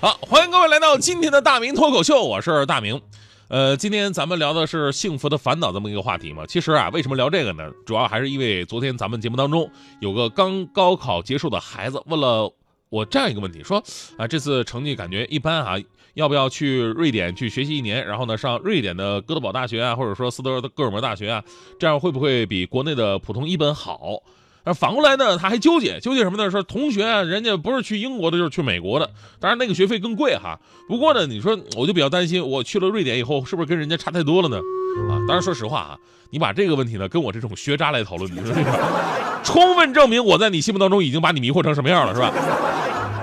好，欢迎各位来到今天的大明脱口秀，我是大明。呃，今天咱们聊的是幸福的烦恼这么一个话题嘛。其实啊，为什么聊这个呢？主要还是因为昨天咱们节目当中有个刚高考结束的孩子问了我这样一个问题，说啊，这次成绩感觉一般啊，要不要去瑞典去学习一年？然后呢，上瑞典的哥德堡大学啊，或者说斯德哥尔摩大学啊，这样会不会比国内的普通一本好？而反过来呢，他还纠结纠结什么呢？说同学啊，人家不是去英国的，就是去美国的，当然那个学费更贵哈。不过呢，你说我就比较担心，我去了瑞典以后，是不是跟人家差太多了呢？啊，当然说实话啊，你把这个问题呢跟我这种学渣来讨论，你说这个，充分证明我在你心目当中已经把你迷惑成什么样了，是吧？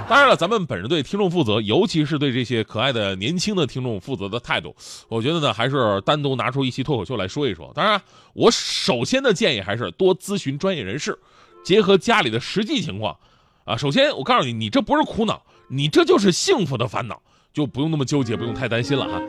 当然了，咱们本着对听众负责，尤其是对这些可爱的年轻的听众负责的态度，我觉得呢，还是单独拿出一期脱口秀来说一说。当然，我首先的建议还是多咨询专业人士，结合家里的实际情况。啊，首先我告诉你，你这不是苦恼，你这就是幸福的烦恼，就不用那么纠结，不用太担心了哈。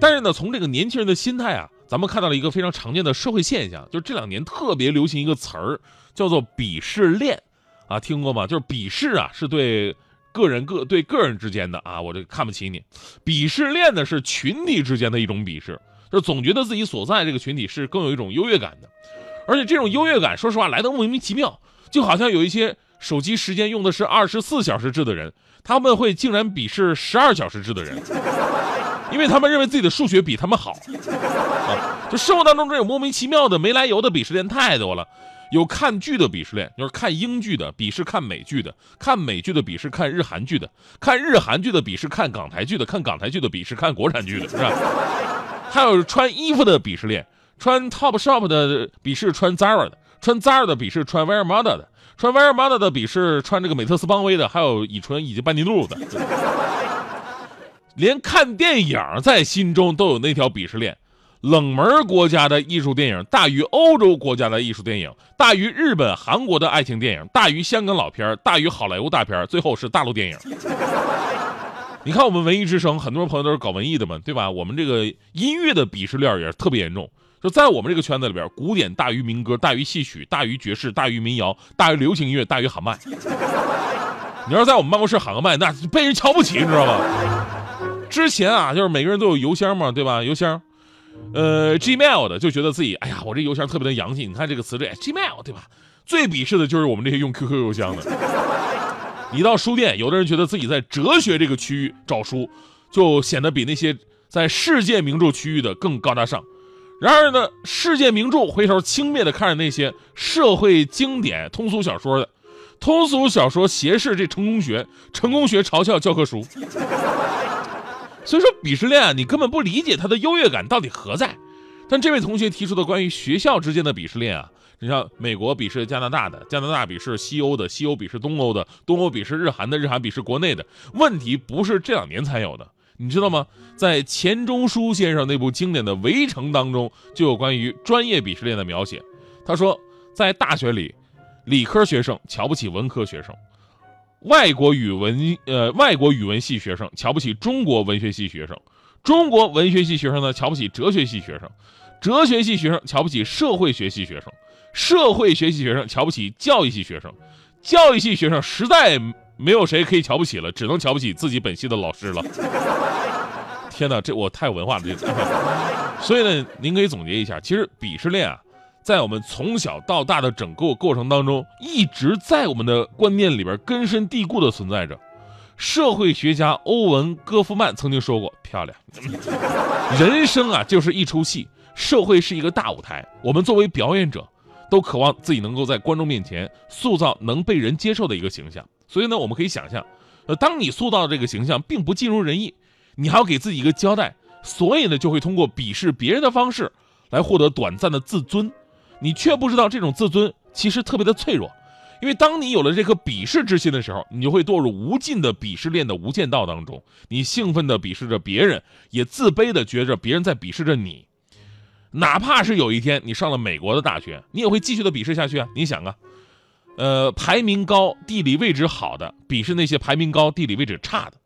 但是呢，从这个年轻人的心态啊，咱们看到了一个非常常见的社会现象，就是这两年特别流行一个词儿，叫做鄙视链。啊，听过吗？就是鄙视啊，是对个人个对个人之间的啊，我这看不起你。鄙视链呢是群体之间的一种鄙视，就总觉得自己所在这个群体是更有一种优越感的，而且这种优越感，说实话来的莫名其妙，就好像有一些手机时间用的是二十四小时制的人，他们会竟然鄙视十二小时制的人，因为他们认为自己的数学比他们好。啊，就生活当中这种莫名其妙的没来由的鄙视链太多了。有看剧的鄙视链，就是看英剧的鄙视看美剧的，看美剧的鄙视看日韩剧的，看日韩剧的鄙视看港台剧的，看港台剧的鄙视看国产剧的，是吧？还有穿衣服的鄙视链，穿 Topshop 的鄙视穿 Zara 的，穿 Zara 的鄙视穿 Wearmada 的，穿 Wearmada 的鄙视穿这个美特斯邦威的，还有乙醇以及班尼路的，连看电影在心中都有那条鄙视链。冷门国家的艺术电影大于欧洲国家的艺术电影，大于日本、韩国的爱情电影，大于香港老片大于好莱坞大片最后是大陆电影。你看我们文艺之声，很多朋友都是搞文艺的嘛，对吧？我们这个音乐的鄙视链也是特别严重。就在我们这个圈子里边，古典大于民歌，大于戏曲，大于爵士，大于民谣，大于流行音乐，大于喊麦。你要在我们办公室喊个麦，那被人瞧不起，你知道吗？之前啊，就是每个人都有邮箱嘛，对吧？邮箱。呃，Gmail 的就觉得自己，哎呀，我这邮箱特别的洋气。你看这个词缀，Gmail 对吧？最鄙视的就是我们这些用 QQ 邮箱的。你到书店，有的人觉得自己在哲学这个区域找书，就显得比那些在世界名著区域的更高大上。然而呢，世界名著回头轻蔑的看着那些社会经典通俗小说的，通俗小说斜视这成功学，成功学嘲笑教科书。所以说鄙视链啊，你根本不理解它的优越感到底何在。但这位同学提出的关于学校之间的鄙视链啊，你像美国鄙视加拿大的，加拿大鄙视西欧的，西欧鄙视东欧的，东欧鄙视日韩的，日韩鄙视国内的。问题不是这两年才有的，你知道吗？在钱钟书先生那部经典的《围城》当中，就有关于专业鄙视链的描写。他说，在大学里，理科学生瞧不起文科学生。外国语文呃，外国语文系学生瞧不起中国文学系学生，中国文学系学生呢瞧不起哲学系学生，哲学系学生瞧不起社会学系学生，社会学系学生瞧不起教育系学生，教育系学生实在没有谁可以瞧不起了，只能瞧不起自己本系的老师了。天哪，这我太有文化了，这。所以呢，您可以总结一下，其实鄙视链啊。在我们从小到大的整个过程当中，一直在我们的观念里边根深蒂固的存在着。社会学家欧文·戈夫曼曾经说过：“漂亮，人生啊就是一出戏，社会是一个大舞台，我们作为表演者，都渴望自己能够在观众面前塑造能被人接受的一个形象。所以呢，我们可以想象，呃，当你塑造的这个形象并不尽如人意，你还要给自己一个交代，所以呢，就会通过鄙视别人的方式来获得短暂的自尊。”你却不知道，这种自尊其实特别的脆弱，因为当你有了这颗鄙视之心的时候，你就会堕入无尽的鄙视链的无间道当中。你兴奋地鄙视着别人，也自卑地觉着别人在鄙视着你。哪怕是有一天你上了美国的大学，你也会继续的鄙视下去啊！你想啊，呃，排名高、地理位置好的鄙视那些排名高、地理位置差的；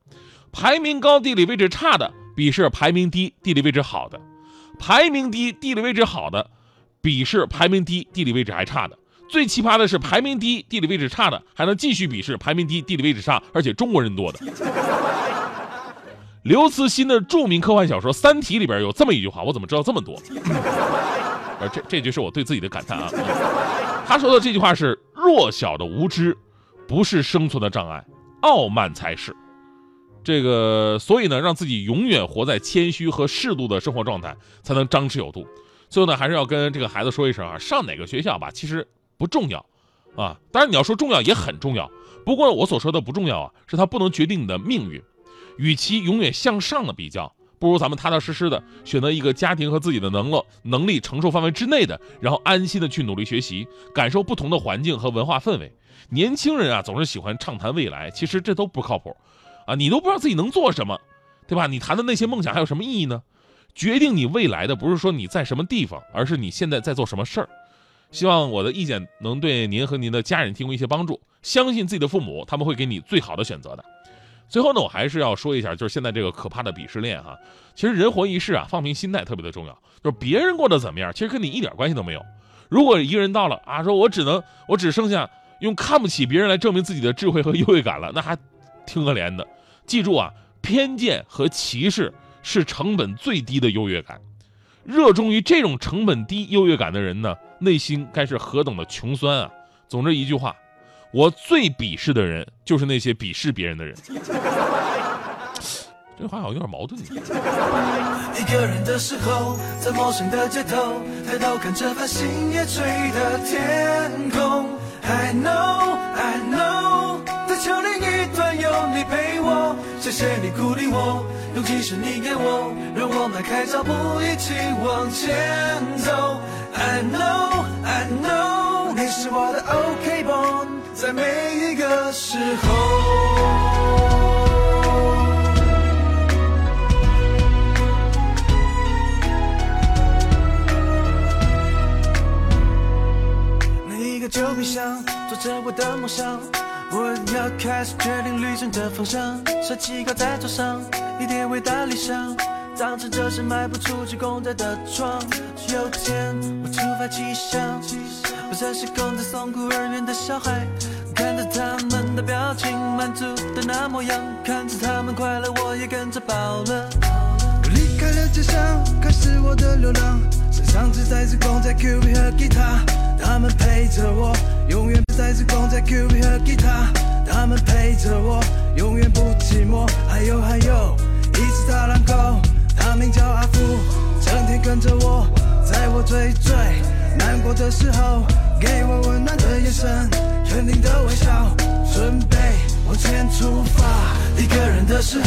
排名高、地理位置差的鄙视排名低、地理位置好的；排名低、地理位置好的鄙视排名低、地理位置还差的。最奇葩的是，排名低、地理位置差的还能继续鄙视排名低、地理位置差而且中国人多的。刘慈欣的著名科幻小说《三体》里边有这么一句话，我怎么知道这么多？呃，这这就是我对自己的感叹啊。他说的这句话是：弱小的无知不是生存的障碍，傲慢才是。这个，所以呢，让自己永远活在谦虚和适度的生活状态，才能张弛有度。最后呢，还是要跟这个孩子说一声啊，上哪个学校吧，其实不重要啊。当然你要说重要也很重要，不过我所说的不重要啊，是它不能决定你的命运。与其永远向上的比较，不如咱们踏踏实实的选择一个家庭和自己的能力能力承受范围之内的，然后安心的去努力学习，感受不同的环境和文化氛围。年轻人啊，总是喜欢畅谈未来，其实这都不靠谱，啊，你都不知道自己能做什么，对吧？你谈的那些梦想还有什么意义呢？决定你未来的不是说你在什么地方，而是你现在在做什么事儿。希望我的意见能对您和您的家人提供一些帮助，相信自己的父母，他们会给你最好的选择的。最后呢，我还是要说一下，就是现在这个可怕的鄙视链哈。其实人活一世啊，放平心态特别的重要。就是别人过得怎么样，其实跟你一点关系都没有。如果一个人到了啊，说我只能，我只剩下用看不起别人来证明自己的智慧和优越感了，那还挺可怜的。记住啊，偏见和歧视是成本最低的优越感。热衷于这种成本低优越感的人呢，内心该是何等的穷酸啊！总之一句话。我最鄙视的人，就是那些鄙视别人的人。这话好像有点矛盾。一个人的时候，在陌生的街头，抬头看着繁星夜垂的天空。I know, I know，在丘陵一端有你陪我。谢谢你鼓励我，勇气是你给我，让我迈开脚步一起往前走。I know, I know，你是我的 OK boy。在每一个时候，着我的梦想，我要开始决定旅程的方向。设计靠在桌上，一点伟大理想，当成这是迈不出去公仔的床。有天我突发奇想。不再是空在送孤儿院的小孩，看着他们的表情，满足的那模样，看着他们快乐，我也跟着饱了。我离开了家乡，开始我的流浪，身上只带着公仔、Q B 和吉他，他们陪着我，永远不再是公仔、Q B 和吉他，他们陪着我，永远不寂寞。还有还有，一只大狼狗，它名叫阿福，整天跟着我，在我最最。难过的时候，给我温暖的眼神，肯定的微笑，准备往前出发。一个人的时候，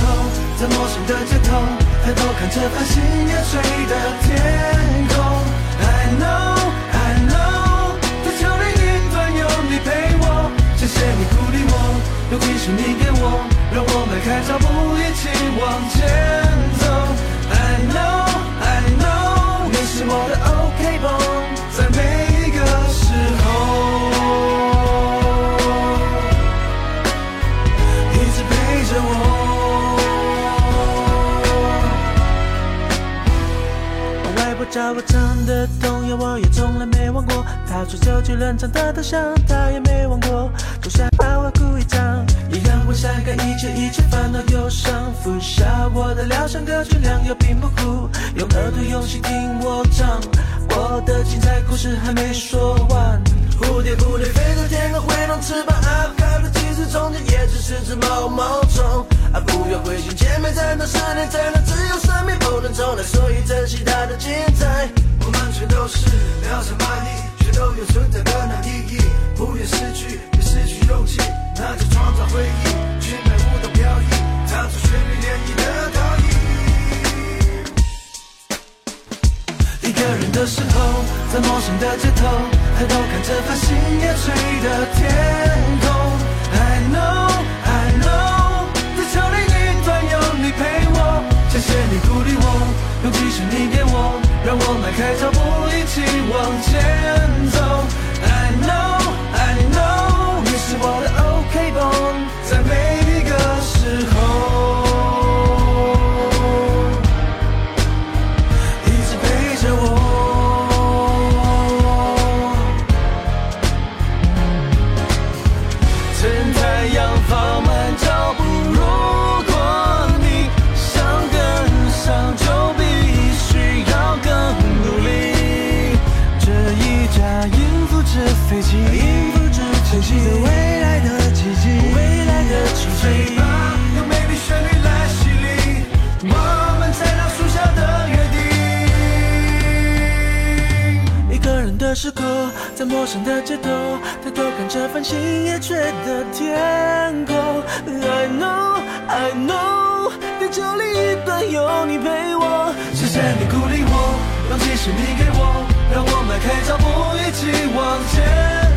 在陌生的街头，抬头看着繁星夜垂的天空。I know, 外婆教我唱的童谣，我也从来没忘过。她说周杰伦唱的都像，他也没忘过。就算把我哭一场，也让我晒干一切一切烦恼忧伤。拂晓我的疗伤歌曲，良药并不苦，用耳朵用心听我唱。我的精彩故事还没说完，蝴蝶蝴蝶飞到天空，挥动翅膀啊，开了其实中间也只是只毛毛虫啊，不要灰心，前面才能十年，才能自由生命不能重来，所以珍惜它的精彩。我们全都是渺小蚂蚁，却都有存在的意义，不愿失去，别失去勇气，那就创造回忆，去美舞蹈飘逸，唱出旋律涟漪的倒影。一个人的时候。在陌生的街头，抬头看着繁星夜垂的天空。谢你鼓励我，勇气是你给我，让我迈开脚步一起往前走。I know, I know，你是我的 OK 绷，在每一个时候。一直陪着我。趁太阳飞机，音符纸飞机的未来的奇迹，未来的奇迹。用美丽旋律来洗礼，我们在那树下的约定。一个人的时刻，在陌生的街头，抬头看着繁星夜垂的天空。I know, I know，地球另一端有你陪我。谢谢你鼓励我，勇气是你给我，让我们开脚步一起往前。